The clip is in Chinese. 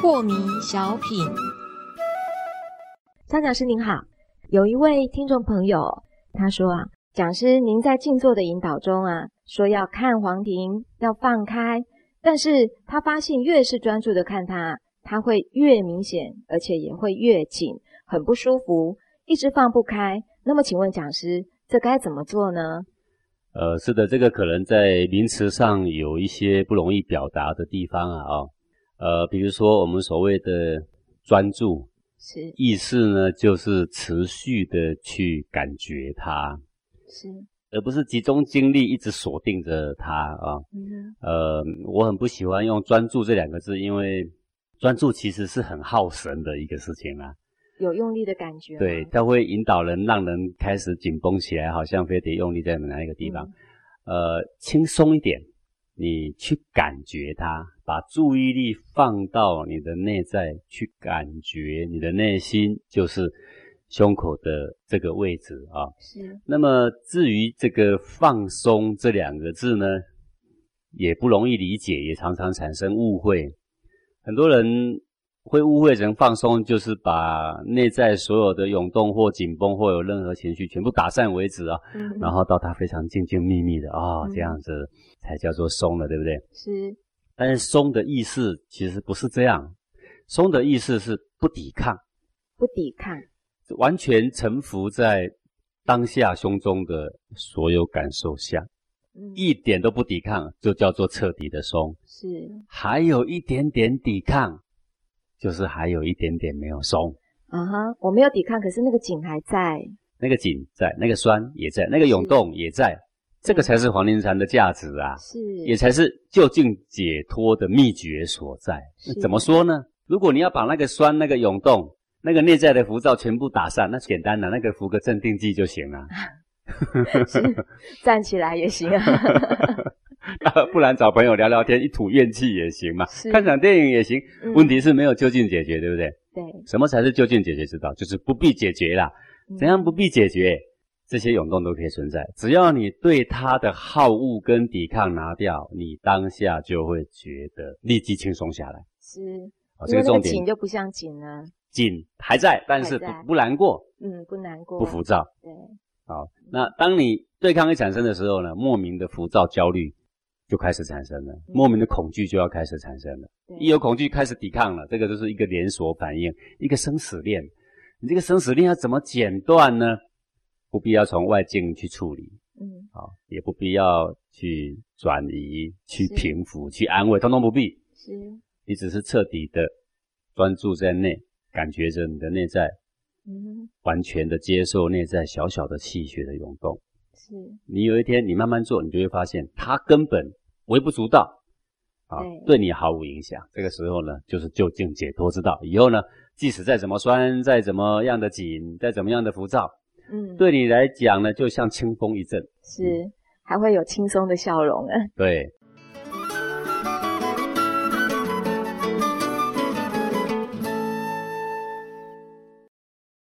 破迷小品，张讲师您好，有一位听众朋友他说啊，讲师您在静坐的引导中啊，说要看黄庭，要放开，但是他发现越是专注的看他，他会越明显，而且也会越紧，很不舒服，一直放不开。那么请问讲师，这该怎么做呢？呃，是的，这个可能在名词上有一些不容易表达的地方啊，啊。呃，比如说我们所谓的专注，是意识呢，就是持续的去感觉它，是，而不是集中精力一直锁定着它啊。嗯呃，我很不喜欢用专注这两个字，因为专注其实是很耗神的一个事情啊。有用力的感觉，对，它会引导人，让人开始紧绷起来，好像非得用力在哪一个地方。呃，轻松一点。你去感觉它，把注意力放到你的内在去感觉，你的内心就是胸口的这个位置啊。是。那么至于这个放松这两个字呢，也不容易理解，也常常产生误会。很多人。会误会成放松，就是把内在所有的涌动或紧绷或有任何情绪全部打散为止啊，然后到它非常静静秘密的啊，这样子才叫做松了，对不对？是。但是松的意思其实不是这样，松的意思是不抵抗，不抵抗，完全臣服在当下胸中的所有感受下，一点都不抵抗，就叫做彻底的松。是。还有一点点抵抗。就是还有一点点没有松，啊哈，我没有抵抗，可是那个紧还在，那个紧在，那个酸也在，那个涌动也在，这个才是黄庭禅的价值啊，是，也才是就近解脱的秘诀所在。怎么说呢？如果你要把那个酸、那个涌动、那个内在的浮躁全部打散，那简单了，那个服个镇定剂就行了，站起来也行啊。不然找朋友聊聊天，一吐怨气也行嘛，看场电影也行。问题是没有就近解决，对不对？对。什么才是就近解决之道？就是不必解决啦。怎样不必解决？这些涌动都可以存在，只要你对它的好恶跟抵抗拿掉，你当下就会觉得立即轻松下来。是。这个重点。紧就不像紧了。紧还在，但是不不难过。嗯，不难过。不浮躁。对。好，那当你对抗一产生的时候呢？莫名的浮躁、焦虑。就开始产生了，莫名的恐惧就要开始产生了。一有恐惧，开始抵抗了，这个就是一个连锁反应，一个生死链。你这个生死链要怎么剪断呢？不必要从外境去处理，嗯，好，也不必要去转移、去平复、去安慰，通通不必。是，你只是彻底的专注在内，感觉着你的内在，嗯，完全的接受内在小小的气血的涌动。是，你有一天你慢慢做，你就会发现它根本。微不足道，啊，对你毫无影响。这个时候呢，就是就近解脱之道。以后呢，即使再怎么酸，再怎么样的紧，再怎么样的浮躁，嗯，对你来讲呢，就像清风一阵，是还会有轻松的笑容啊。对，